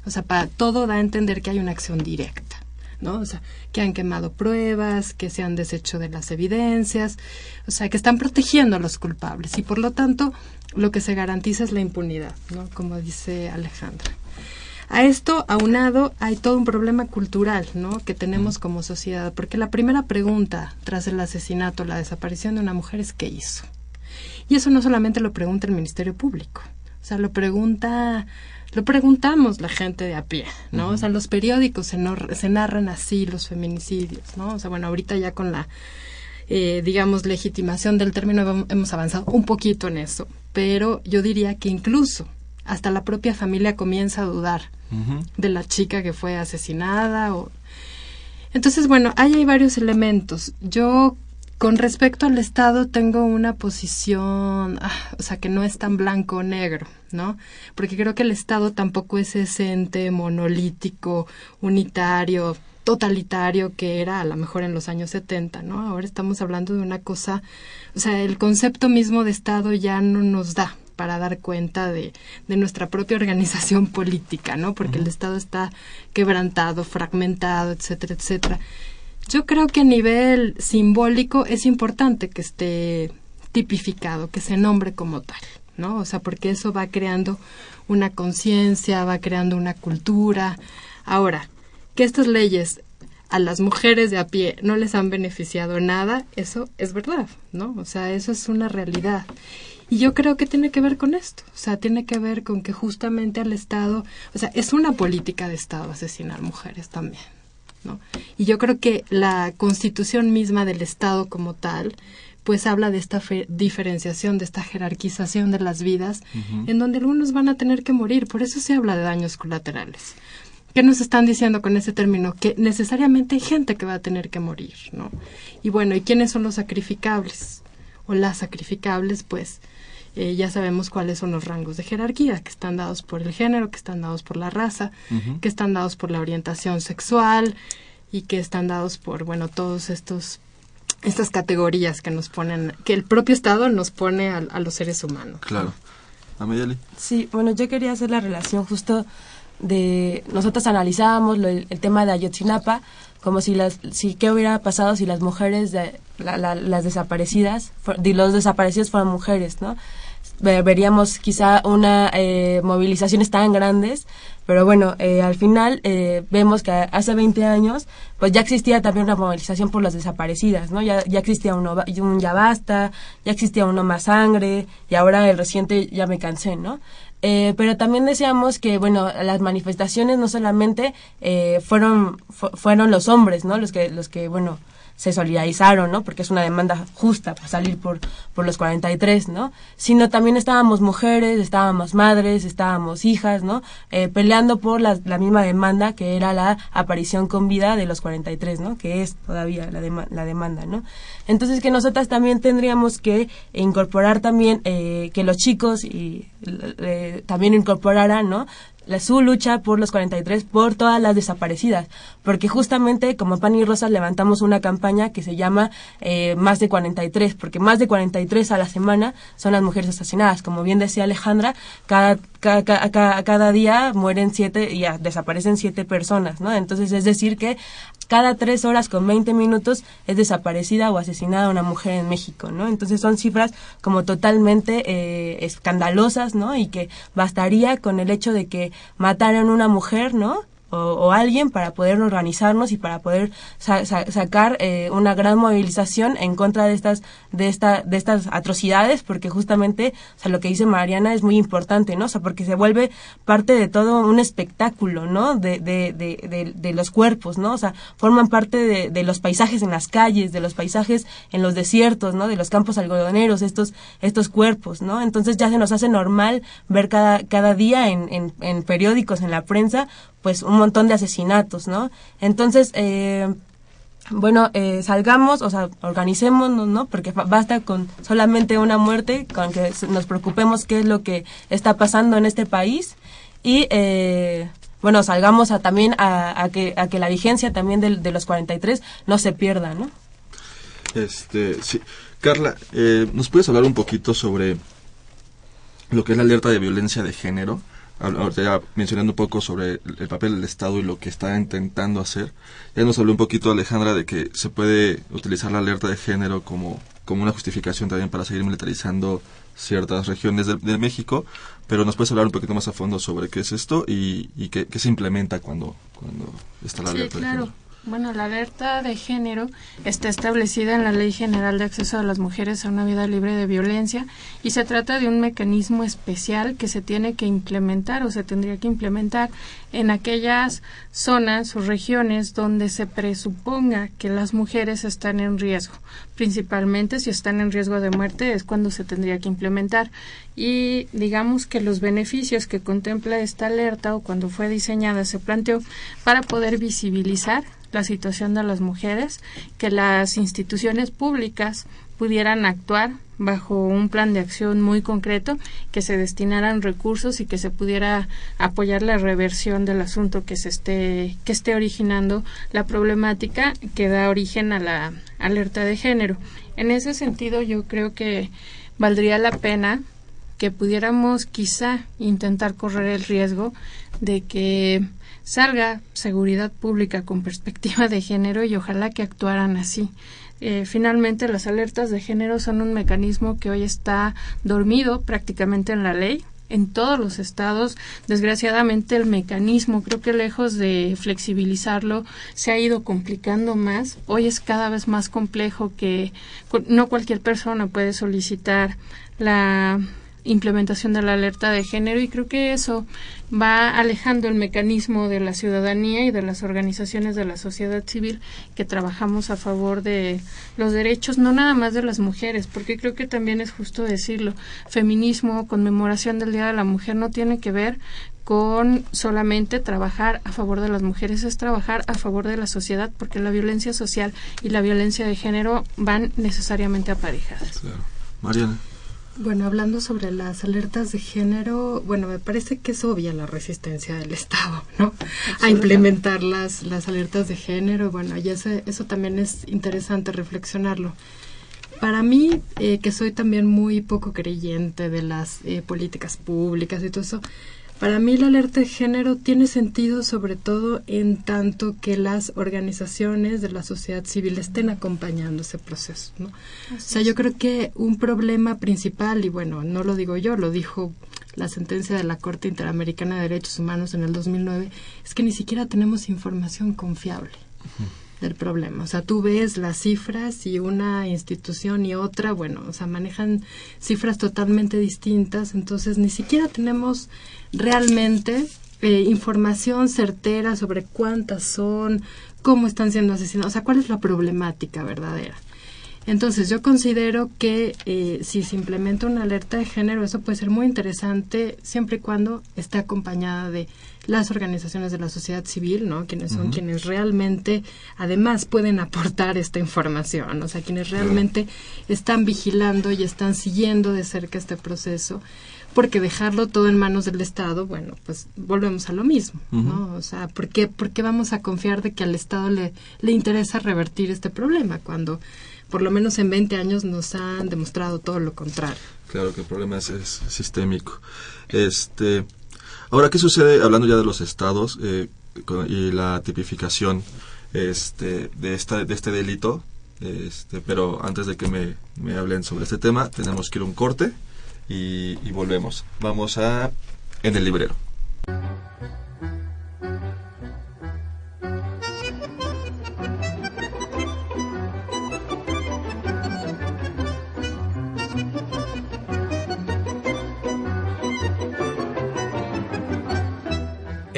O sea, para todo da a entender que hay una acción directa. ¿No? O sea, que han quemado pruebas, que se han deshecho de las evidencias, o sea, que están protegiendo a los culpables y por lo tanto lo que se garantiza es la impunidad, ¿no? Como dice Alejandra. A esto aunado hay todo un problema cultural, ¿no? Que tenemos como sociedad, porque la primera pregunta tras el asesinato, la desaparición de una mujer es ¿qué hizo? Y eso no solamente lo pregunta el Ministerio Público, o sea, lo pregunta lo preguntamos la gente de a pie, ¿no? O sea, los periódicos se, se narran así los feminicidios, ¿no? O sea, bueno, ahorita ya con la, eh, digamos, legitimación del término hemos avanzado un poquito en eso, pero yo diría que incluso hasta la propia familia comienza a dudar de la chica que fue asesinada o... Entonces, bueno, ahí hay varios elementos. Yo con respecto al Estado tengo una posición, ah, o sea, que no es tan blanco o negro, ¿no? Porque creo que el Estado tampoco es ese ente monolítico, unitario, totalitario que era a lo mejor en los años 70, ¿no? Ahora estamos hablando de una cosa, o sea, el concepto mismo de Estado ya no nos da para dar cuenta de, de nuestra propia organización política, ¿no? Porque el Estado está quebrantado, fragmentado, etcétera, etcétera. Yo creo que a nivel simbólico es importante que esté tipificado, que se nombre como tal, ¿no? O sea, porque eso va creando una conciencia, va creando una cultura. Ahora, que estas leyes a las mujeres de a pie no les han beneficiado nada, eso es verdad, ¿no? O sea, eso es una realidad. Y yo creo que tiene que ver con esto, o sea, tiene que ver con que justamente al Estado, o sea, es una política de Estado asesinar mujeres también, y yo creo que la constitución misma del Estado como tal, pues habla de esta diferenciación, de esta jerarquización de las vidas, en donde algunos van a tener que morir. Por eso se habla de daños colaterales. ¿Qué nos están diciendo con ese término? Que necesariamente hay gente que va a tener que morir, ¿no? Y bueno, ¿y quiénes son los sacrificables? O las sacrificables, pues eh, ya sabemos cuáles son los rangos de jerarquía, que están dados por el género, que están dados por la raza, que están dados por la orientación sexual y que están dados por, bueno, todos estos estas categorías que nos ponen, que el propio Estado nos pone a, los seres humanos. Claro. Ameyali. Sí, bueno, yo quería hacer la relación justo de nosotros analizábamos el, tema de Ayotzinapa como si las si qué hubiera pasado si las mujeres de las desaparecidas los desaparecidos fueran mujeres no veríamos quizá una eh, movilizaciones tan grandes, pero bueno, eh, al final eh, vemos que hace 20 años pues ya existía también una movilización por las desaparecidas, ¿no? Ya, ya existía uno, un Ya Basta, ya existía uno Más Sangre y ahora el reciente Ya Me Cansé, ¿no? Eh, pero también decíamos que, bueno, las manifestaciones no solamente fueron, fueron los hombres, ¿no? Los que, los que, bueno, se solidarizaron, ¿no? Porque es una demanda justa para salir por, por los 43, ¿no? Sino también estábamos mujeres, estábamos madres, estábamos hijas, ¿no? Eh, peleando por la, la, misma demanda que era la aparición con vida de los 43, ¿no? Que es todavía la, la demanda, ¿no? Entonces que nosotras también tendríamos que incorporar también eh, que los chicos y eh, también incorporaran, ¿no? La, su lucha por los 43, por todas las desaparecidas, porque justamente como Pan y Rosas levantamos una campaña que se llama eh, Más de 43, porque más de 43 a la semana son las mujeres asesinadas. Como bien decía Alejandra, cada, cada, cada, día mueren siete y desaparecen siete personas, ¿no? Entonces es decir que cada tres horas con 20 minutos es desaparecida o asesinada una mujer en México, ¿no? Entonces son cifras como totalmente eh, escandalosas, ¿no? Y que bastaría con el hecho de que mataran una mujer, ¿no? O, alguien para poder organizarnos y para poder sacar eh, una gran movilización en contra de estas de esta de estas atrocidades porque justamente o sea lo que dice Mariana es muy importante no o sea porque se vuelve parte de todo un espectáculo no de de, de, de, los cuerpos no o sea forman parte de, de los paisajes en las calles de los paisajes en los desiertos no de los campos algodoneros estos estos cuerpos no entonces ya se nos hace normal ver cada cada día en, en, en periódicos en la prensa pues un montón de asesinatos, ¿no? Entonces, eh, bueno, eh, salgamos, o sea, organicémonos, ¿no? Porque basta con solamente una muerte, con que nos preocupemos qué es lo que está pasando en este país y, eh, bueno, salgamos a, también a, que, a que la vigencia también de, de, los 43 no se pierda, ¿no? Este, sí. Carla, eh, ¿nos puedes hablar un poquito sobre lo que es la alerta de violencia de género? Ya mencionando un poco sobre el papel del Estado y lo que está intentando hacer, ya nos habló un poquito Alejandra de que se puede utilizar la alerta de género como, como una justificación también para seguir militarizando ciertas regiones de, México, pero nos puedes hablar un poquito más a fondo sobre qué es esto y, y qué, se implementa cuando, cuando está la alerta de género. Bueno, la alerta de género está establecida en la Ley General de Acceso de las Mujeres a una Vida Libre de Violencia y se trata de un mecanismo especial que se tiene que implementar o se tendría que implementar en aquellas zonas o regiones donde se presuponga que las mujeres están en riesgo. Principalmente si están en riesgo de muerte es cuando se tendría que implementar. Y digamos que los beneficios que contempla esta alerta o cuando fue diseñada se planteó para poder visibilizar la situación de las mujeres, que las instituciones públicas pudieran actuar bajo un plan de acción muy concreto, que se destinaran recursos y que se pudiera apoyar la reversión del asunto que se esté que esté originando la problemática que da origen a la alerta de género. En ese sentido, yo creo que valdría la pena que pudiéramos quizá intentar correr el riesgo de que salga seguridad pública con perspectiva de género y ojalá que actuaran así. Eh, finalmente, las alertas de género son un mecanismo que hoy está dormido prácticamente en la ley. En todos los estados, desgraciadamente, el mecanismo, creo que lejos de flexibilizarlo, se ha ido complicando más. Hoy es cada vez más complejo que no cualquier persona puede solicitar la implementación de la alerta de género y creo que eso va alejando el mecanismo de la ciudadanía y de las organizaciones de la sociedad civil que trabajamos a favor de los derechos, no nada más de las mujeres, porque creo que también es justo decirlo, feminismo, conmemoración del Día de la Mujer no tiene que ver con solamente trabajar a favor de las mujeres, es trabajar a favor de la sociedad, porque la violencia social y la violencia de género van necesariamente aparejadas. Claro. Mariana. Bueno, hablando sobre las alertas de género, bueno, me parece que es obvia la resistencia del Estado, ¿no? A implementar las, las alertas de género. Bueno, y eso, eso también es interesante reflexionarlo. Para mí, eh, que soy también muy poco creyente de las eh, políticas públicas y todo eso, para mí la alerta de género tiene sentido sobre todo en tanto que las organizaciones de la sociedad civil estén acompañando ese proceso. ¿no? o sea, yo creo que un problema principal, y bueno, no lo digo yo, lo dijo la sentencia de la Corte Interamericana de Derechos Humanos en el 2009, es que ni siquiera tenemos información confiable del problema. O sea, tú ves las cifras y una institución y otra, bueno, o sea, manejan cifras totalmente distintas, entonces ni siquiera tenemos realmente eh, información certera sobre cuántas son, cómo están siendo asesinados, o sea, cuál es la problemática verdadera. Entonces, yo considero que eh, si se implementa una alerta de género, eso puede ser muy interesante siempre y cuando esté acompañada de las organizaciones de la sociedad civil, ¿no? Quienes son quienes realmente, además, pueden aportar esta información, o sea, quienes realmente están vigilando y están siguiendo de cerca este proceso porque dejarlo todo en manos del Estado, bueno, pues volvemos a lo mismo, ¿no? O sea, ¿por qué, ¿por qué vamos a confiar de que al Estado le, le interesa revertir este problema cuando por lo menos en 20 años nos han demostrado todo lo contrario. Claro que el problema es, sistémico. Este, ahora, ¿qué sucede, hablando ya de los estados eh, y la tipificación este, de, esta, de este delito? Este, pero antes de que me, me hablen sobre este tema, tenemos que ir a un corte y, y volvemos. Vamos a En el librero.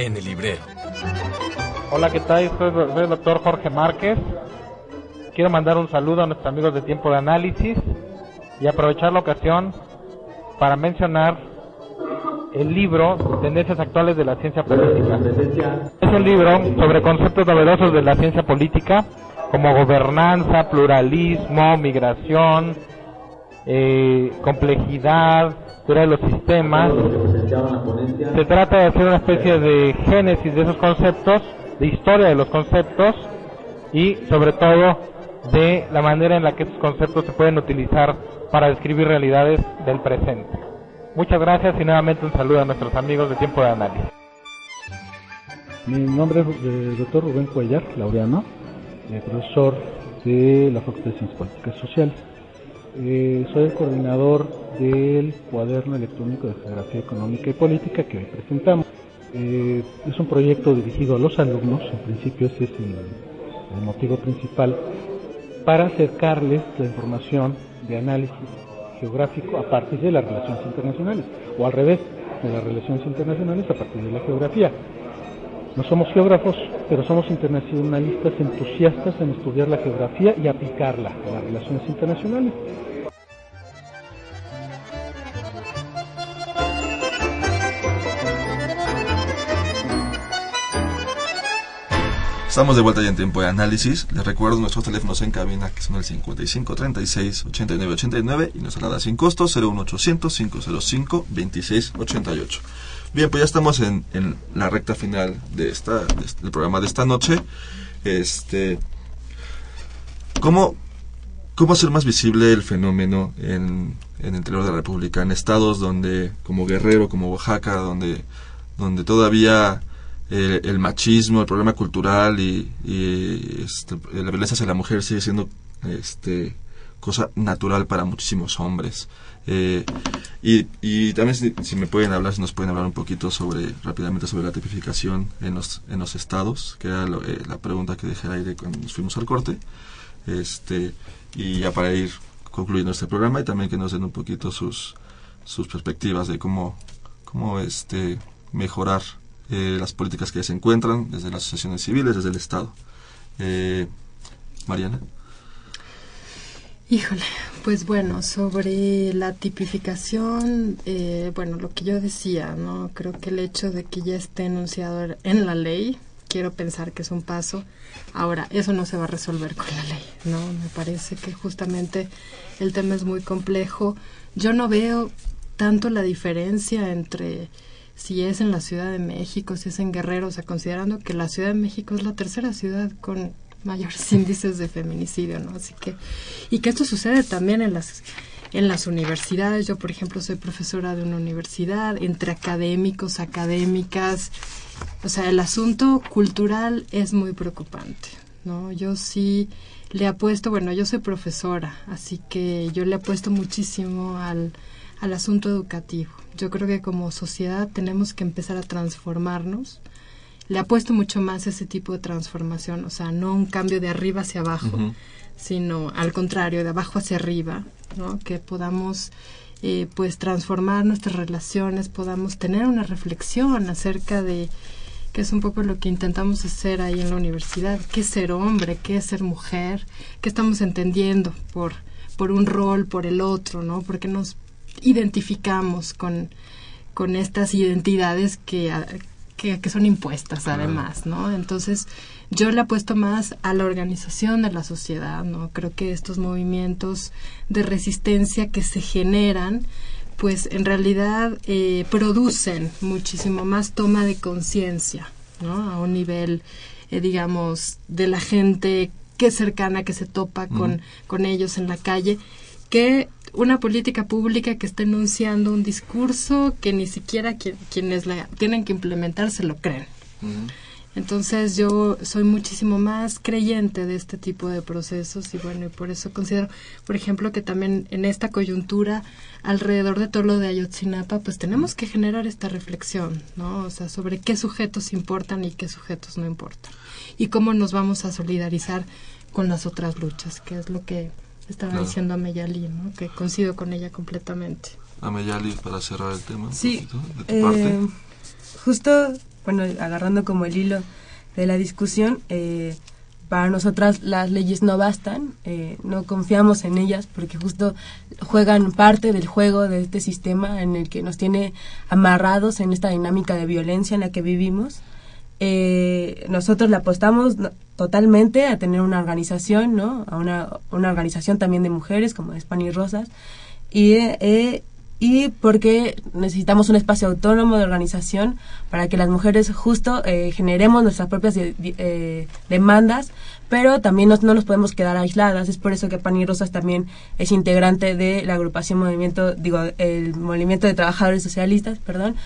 en el librero. Hola, ¿qué tal? Soy, el doctor Jorge Márquez. Quiero mandar un saludo a nuestros amigos de Tiempo de Análisis y aprovechar la ocasión para mencionar el libro Tendencias Actuales de la Ciencia Política. Es un libro sobre conceptos novedosos de la ciencia política como gobernanza, pluralismo, migración, eh, complejidad, de los sistemas. Se trata de hacer una especie de génesis de esos conceptos, de historia de los conceptos y sobre todo de la manera en la que estos conceptos se pueden utilizar para describir realidades del presente. Muchas gracias y nuevamente un saludo a nuestros amigos de Tiempo de Análisis. Mi nombre es el eh, doctor Rubén Cuellar, laureano, eh, profesor de la Facultad de Ciencias Políticas Sociales. Eh, soy el coordinador del cuaderno electrónico de geografía económica y política que hoy presentamos. Eh, es un proyecto dirigido a los alumnos, en principio ese es el, motivo principal, para acercarles la información de análisis geográfico a partir de las relaciones internacionales, o al revés, de las relaciones internacionales a partir de la geografía. No somos geógrafos, pero somos internacionalistas entusiastas en estudiar la geografía y aplicarla a las relaciones internacionales. Estamos de vuelta ya en tiempo de análisis. Les recuerdo nuestros teléfonos en cabina que son el 55 36 89 89 y nuestra nada sin costo 01800 505 26 88. Bien, pues ya estamos en, en la recta final de esta del programa de esta noche. Este ¿Cómo cómo hacer más visible el fenómeno en, en el interior de la República, en estados donde como Guerrero, como Oaxaca, donde donde todavía el, machismo, el problema cultural y, este, la violencia hacia la mujer sigue siendo este, cosa natural para muchísimos hombres. Eh, y, también si, me pueden hablar, si nos pueden hablar un poquito sobre, rápidamente sobre la tipificación en los, estados, que era eh, la pregunta que dejé al aire cuando nos fuimos al corte. Este, y ya para ir concluyendo este programa y también que nos den un poquito sus, perspectivas de cómo, mejorar eh, las políticas que se encuentran desde las asociaciones civiles, desde el Estado. Eh, Mariana. Híjole, pues bueno, sobre la tipificación, eh, bueno, lo que yo decía, ¿no? Creo que el hecho de que ya esté enunciado en la ley, quiero pensar que es un paso. Ahora, eso no se va a resolver con la ley, ¿no? Me parece que justamente el tema es muy complejo. Yo no veo tanto la diferencia entre si es en la Ciudad de México, si es en Guerrero, o sea, considerando que la Ciudad de México es la tercera ciudad con mayores índices de feminicidio, ¿no? Así que, y que esto sucede también en las en las universidades. Yo, por ejemplo, soy profesora de una universidad, entre académicos, académicas. O sea, el asunto cultural es muy preocupante, ¿no? Yo sí le apuesto, bueno, yo soy profesora, así que yo le apuesto muchísimo al, al asunto educativo. Yo creo que como sociedad tenemos que empezar a transformarnos. Le apuesto mucho más a ese tipo de transformación, o sea, no un cambio de arriba hacia abajo, sino al contrario, de abajo hacia arriba, ¿no? Que podamos eh, pues transformar nuestras relaciones, podamos tener una reflexión acerca de que es un poco lo que intentamos hacer ahí en la universidad. ¿Qué es ser hombre? ¿Qué es ser mujer? ¿Qué estamos entendiendo por, por un rol, por el otro, ¿no? Porque nos identificamos con, con estas identidades que, que, que son impuestas además, ¿no? Entonces, yo le apuesto más a la organización de la sociedad, ¿no? Creo que estos movimientos de resistencia que se generan, pues en realidad eh, producen muchísimo más toma de conciencia, ¿no? A un nivel, eh, digamos, de la gente que es cercana, que se topa con, con ellos en la calle, que una política pública que está enunciando un discurso que ni siquiera quienes la tienen que implementar se lo creen. Entonces yo soy muchísimo más creyente de este tipo de procesos y bueno, y por eso considero, por ejemplo, que también en esta coyuntura alrededor de todo lo de Ayotzinapa, pues tenemos que generar esta reflexión, ¿no? O sea, sobre qué sujetos importan y qué sujetos no importan. Y cómo nos vamos a solidarizar con las otras luchas, que es lo que estaba diciendo Ameyali, ¿no? que coincido con ella completamente. Ameyali, para cerrar el tema. Sí, eh, justo, bueno, agarrando como el hilo de la discusión, eh, para nosotras las leyes no bastan, eh, no confiamos en ellas porque justo juegan parte del juego de este sistema en el que nos tiene amarrados en esta dinámica de violencia en la que vivimos. Eh, nosotros le apostamos totalmente a tener una organización, ¿no? A una, una organización también de mujeres como y Rosas. Y, eh, y porque necesitamos un espacio autónomo de organización para que las mujeres justo eh, generemos nuestras propias eh, demandas, pero también no nos podemos quedar aisladas. Es por eso que Pan y Rosas también es integrante de la agrupación movimiento, digo, el movimiento de trabajadores socialistas, perdón,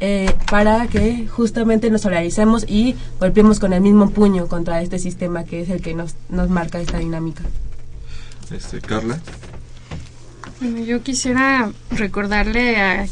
eh, para que justamente nos solidaricemos y golpeemos con el mismo puño contra este sistema que es el que nos, nos marca esta dinámica. Este, Carla. Bueno, yo quisiera recordarle a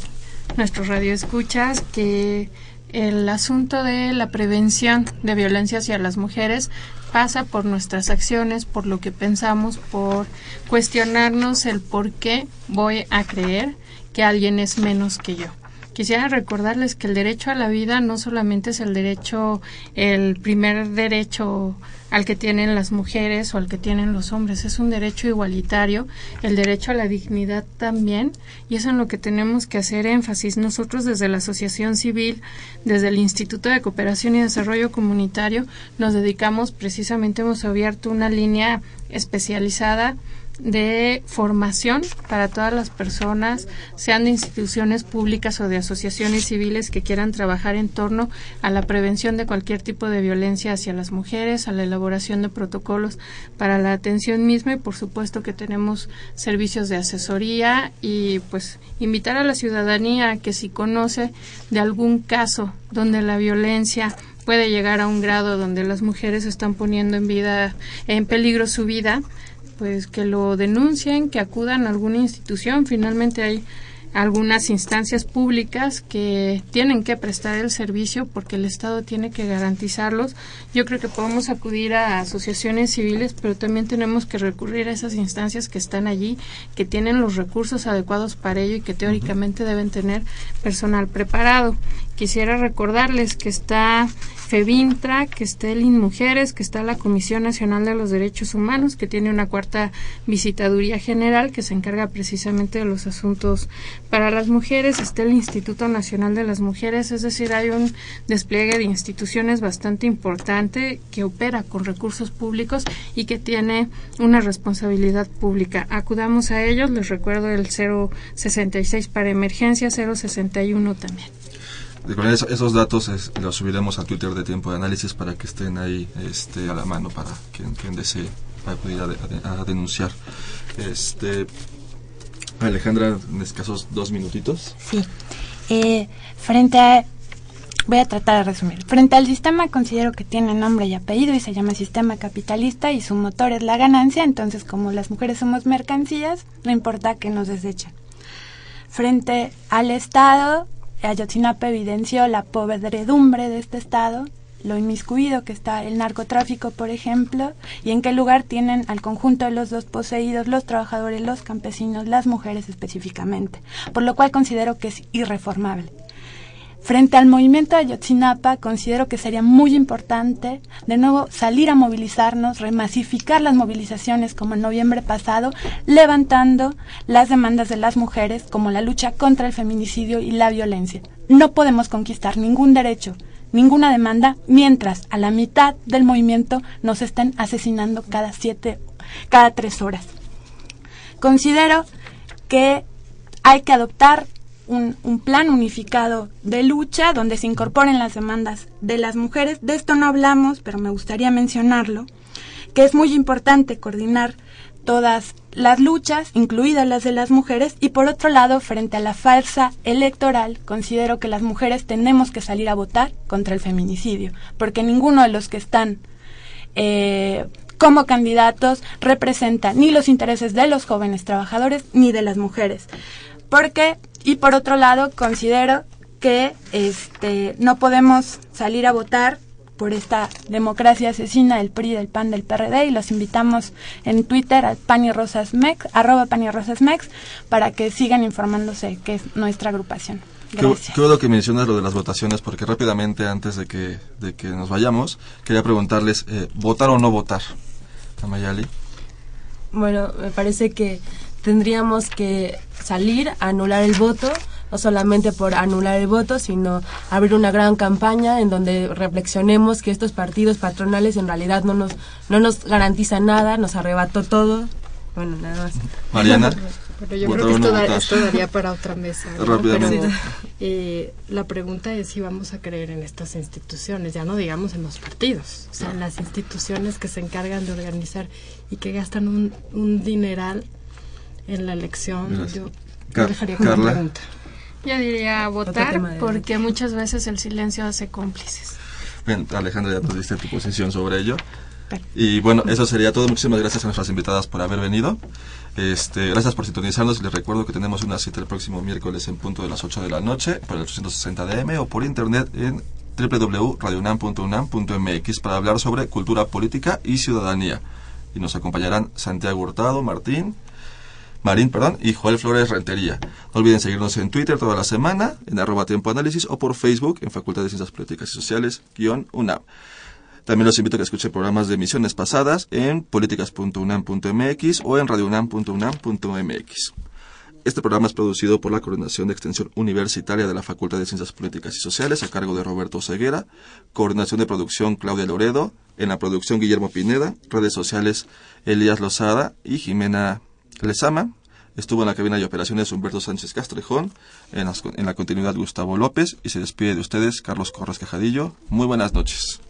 nuestros radioescuchas que el asunto de la prevención de violencia hacia las mujeres pasa por nuestras acciones, por lo que pensamos, por cuestionarnos el por qué voy a creer que alguien es menos que yo. Quisiera recordarles que el derecho a la vida no solamente es el derecho, el primer derecho al que tienen las mujeres o al que tienen los hombres, es un derecho igualitario, el derecho a la dignidad también, y es en lo que tenemos que hacer énfasis. Nosotros desde la Asociación Civil, desde el Instituto de Cooperación y Desarrollo Comunitario, nos dedicamos precisamente, hemos abierto una línea especializada de formación para todas las personas, sean de instituciones públicas o de asociaciones civiles que quieran trabajar en torno a la prevención de cualquier tipo de violencia hacia las mujeres, a la elaboración de protocolos para la atención misma y por supuesto que tenemos servicios de asesoría y pues invitar a la ciudadanía a que si conoce de algún caso donde la violencia puede llegar a un grado donde las mujeres están poniendo en vida en peligro su vida pues que lo denuncien, que acudan a alguna institución. Finalmente hay algunas instancias públicas que tienen que prestar el servicio porque el Estado tiene que garantizarlos. Yo creo que podemos acudir a asociaciones civiles, pero también tenemos que recurrir a esas instancias que están allí, que tienen los recursos adecuados para ello y que teóricamente deben tener personal preparado. Quisiera recordarles que está FEBINTRA, que está el INMUJERES, que está la Comisión Nacional de los Derechos Humanos, que tiene una cuarta visitaduría general que se encarga precisamente de los asuntos para las mujeres, está el Instituto Nacional de las Mujeres, es decir, hay un despliegue de instituciones bastante importante que opera con recursos públicos y que tiene una responsabilidad pública. Acudamos a ellos, les recuerdo el 066 para emergencia, 061 también esos datos los subiremos a Twitter de Tiempo de Análisis para que estén ahí este, a la mano para quien, quien desee para a, denunciar. Este, Alejandra, en escasos dos minutitos. Sí. Eh, frente a Voy a tratar de resumir. Frente al sistema considero que tiene nombre y apellido y se llama sistema capitalista y su motor es la ganancia, entonces como las mujeres somos mercancías, no importa que nos desechen. Frente al Estado, Ayotzinapa evidenció la podredumbre de este Estado, lo inmiscuido que está el narcotráfico, por ejemplo, y en qué lugar tienen al conjunto de los dos poseídos, los trabajadores, los campesinos, las mujeres específicamente, por lo cual considero que es irreformable. Frente al movimiento de Ayotzinapa, considero que sería muy importante, de nuevo, salir a movilizarnos, remasificar las movilizaciones como en noviembre pasado, levantando las demandas de las mujeres como la lucha contra el feminicidio y la violencia. No podemos conquistar ningún derecho, ninguna demanda, mientras a la mitad del movimiento nos estén asesinando cada siete, cada tres horas. Considero que hay que adoptar un, un, plan unificado de lucha donde se incorporen las demandas de las mujeres. De esto no hablamos, pero me gustaría mencionarlo, que es muy importante coordinar todas las luchas, incluidas las de las mujeres, y por otro lado, frente a la farsa electoral, considero que las mujeres tenemos que salir a votar contra el feminicidio, porque ninguno de los que están eh, como candidatos representa ni los intereses de los jóvenes trabajadores ni de las mujeres. Porque, y por otro lado, considero que este, no podemos salir a votar por esta democracia asesina del PRI, del PAN, del PRD y los invitamos en Twitter al Pan y Rosas Mex, arroba Pan y Rosas Mex, para que sigan informándose que es nuestra agrupación. Gracias. Qué, qué bueno que mencionas lo de las votaciones, porque rápidamente antes de que, de que nos vayamos, quería preguntarles, eh, ¿votar o no votar? Amayali. Bueno, me parece que tendríamos que salir a anular el voto, no solamente por anular el voto, sino abrir una gran campaña en donde reflexionemos que estos partidos patronales en realidad no nos, no nos garantizan nada, nos arrebató todo. Bueno, nada más. Mariana. Pero yo creo que esto, da, esto, daría para otra mesa. ¿no? Pero, eh, la pregunta es si vamos a creer en estas instituciones, ya no digamos en los partidos, o sea, en las instituciones que se encargan de organizar y que gastan un, un dineral en la elección. Gracias. Yo, dejaría con Carla. la pregunta. Yo diría votar porque muchas veces el silencio hace cómplices. Bien, Alejandra, ya nos diste tu posición sobre ello. Y bueno, eso sería todo. Muchísimas gracias a nuestras invitadas por haber venido. Este, gracias por sintonizarnos. Les recuerdo que tenemos una cita el próximo miércoles en punto de las 8 de la noche por el 860 DM o por internet en www.radionam.unam.mx para hablar sobre cultura política y ciudadanía. Y nos acompañarán Santiago Hurtado, Martín, Marín, perdón, y Joel Flores Rentería. No olviden seguirnos en Twitter toda la semana, en arroba tiempo análisis, o por Facebook en Facultad de Ciencias Políticas y Sociales, guion UNAM. También los invito a que escuchen programas de emisiones pasadas en políticas.unam.mx o en radiounam.unam.mx. Este programa es producido por la Coordinación de Extensión Universitaria de la Facultad de Ciencias Políticas y Sociales a cargo de Roberto Ceguera, Coordinación de Producción Claudia Loredo, en la producción Guillermo Pineda, redes sociales Elías Lozada y Jimena Lezama. Estuvo en la cabina de operaciones Humberto Sánchez Castrejón, en, las- en la continuidad Gustavo López y se despide de ustedes Carlos Corres Cajadillo. Muy buenas noches.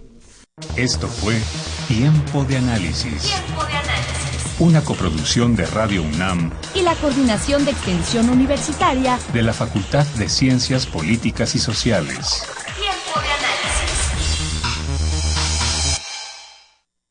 Esto fue Tiempo de Análisis. Una coproducción de Radio UNAM Y la Coordinación de Extensión Universitaria de la Facultad de Ciencias Políticas y Sociales.